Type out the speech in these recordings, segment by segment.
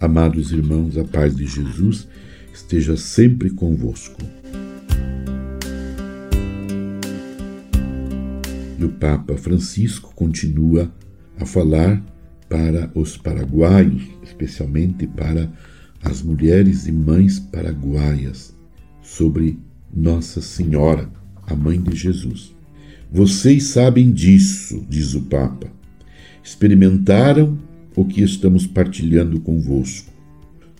Amados irmãos, a paz de Jesus esteja sempre convosco. E o Papa Francisco continua a falar para os paraguaios, especialmente para as mulheres e mães paraguaias, sobre Nossa Senhora, a mãe de Jesus. Vocês sabem disso, diz o Papa. Experimentaram o que estamos partilhando convosco.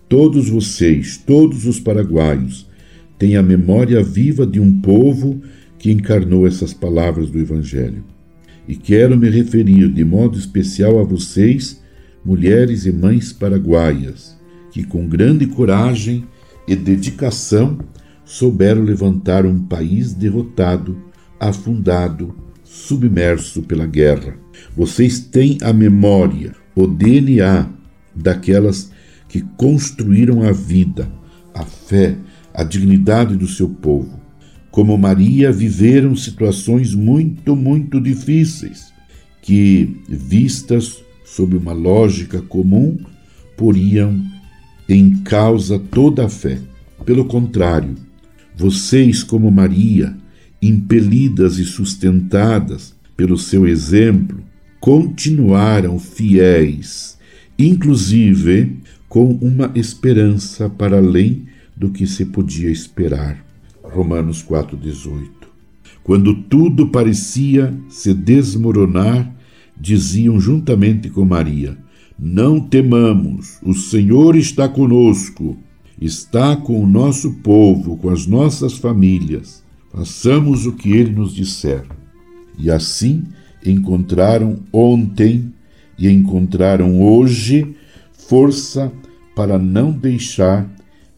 Todos vocês, todos os paraguaios, têm a memória viva de um povo que encarnou essas palavras do Evangelho. E quero me referir de modo especial a vocês, mulheres e mães paraguaias, que com grande coragem e dedicação souberam levantar um país derrotado, afundado, submerso pela guerra. Vocês têm a memória, o DNA daquelas que construíram a vida, a fé, a dignidade do seu povo. Como Maria, viveram situações muito, muito difíceis, que, vistas sob uma lógica comum, poriam em causa toda a fé. Pelo contrário, vocês, como Maria, impelidas e sustentadas pelo seu exemplo, continuaram fiéis, inclusive com uma esperança para além do que se podia esperar. Romanos 4,18. Quando tudo parecia se desmoronar, diziam juntamente com Maria: Não temamos, o Senhor está conosco, está com o nosso povo, com as nossas famílias. Façamos o que ele nos disser. E assim encontraram ontem e encontraram hoje força para não deixar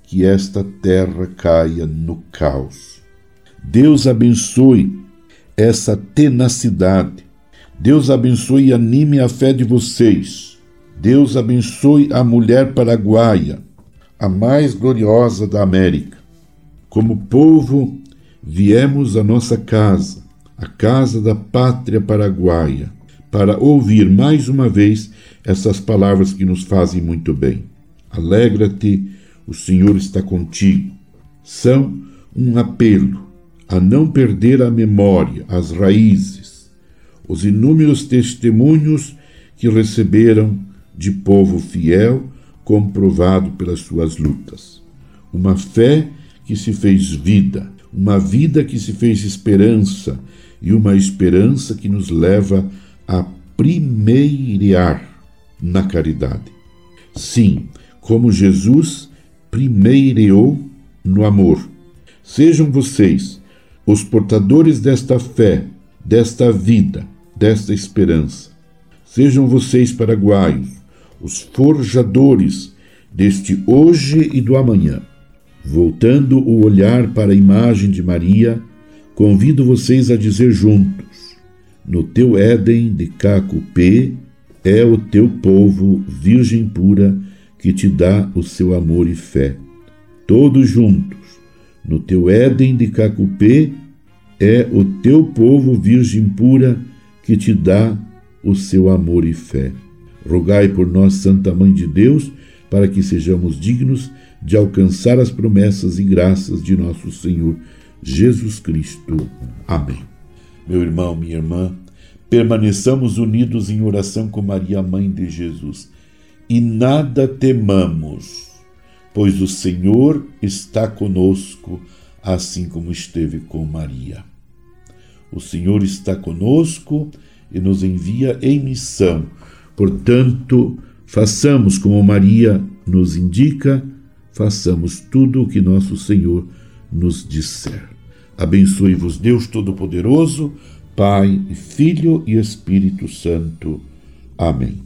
que esta terra caia no caos. Deus abençoe essa tenacidade. Deus abençoe e anime a fé de vocês. Deus abençoe a mulher paraguaia, a mais gloriosa da América. Como povo, viemos à nossa casa, a casa da pátria paraguaia, para ouvir mais uma vez essas palavras que nos fazem muito bem. Alegra-te o Senhor está contigo, são um apelo a não perder a memória, as raízes, os inúmeros testemunhos que receberam de povo fiel, comprovado pelas suas lutas. Uma fé que se fez vida, uma vida que se fez esperança e uma esperança que nos leva a primeirear na caridade. Sim, como Jesus primeireou no amor. Sejam vocês os portadores desta fé, desta vida, desta esperança. Sejam vocês, paraguaios, os forjadores deste hoje e do amanhã. Voltando o olhar para a imagem de Maria, convido vocês a dizer juntos: No teu Éden de Cacupê é o teu povo, virgem pura, que te dá o seu amor e fé. Todos juntos, no teu Éden de Cacupê, é o teu povo virgem pura que te dá o seu amor e fé. Rogai por nós, Santa Mãe de Deus, para que sejamos dignos de alcançar as promessas e graças de nosso Senhor Jesus Cristo. Amém. Meu irmão, minha irmã, permaneçamos unidos em oração com Maria, Mãe de Jesus e nada temamos, pois o Senhor está conosco, assim como esteve com Maria. O Senhor está conosco e nos envia em missão. Portanto, façamos como Maria nos indica, façamos tudo o que nosso Senhor nos disser. Abençoe-vos Deus Todo-Poderoso, Pai, Filho e Espírito Santo. Amém.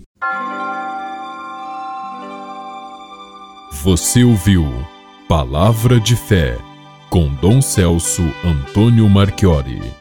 Você ouviu Palavra de Fé com Dom Celso Antônio Marchiori.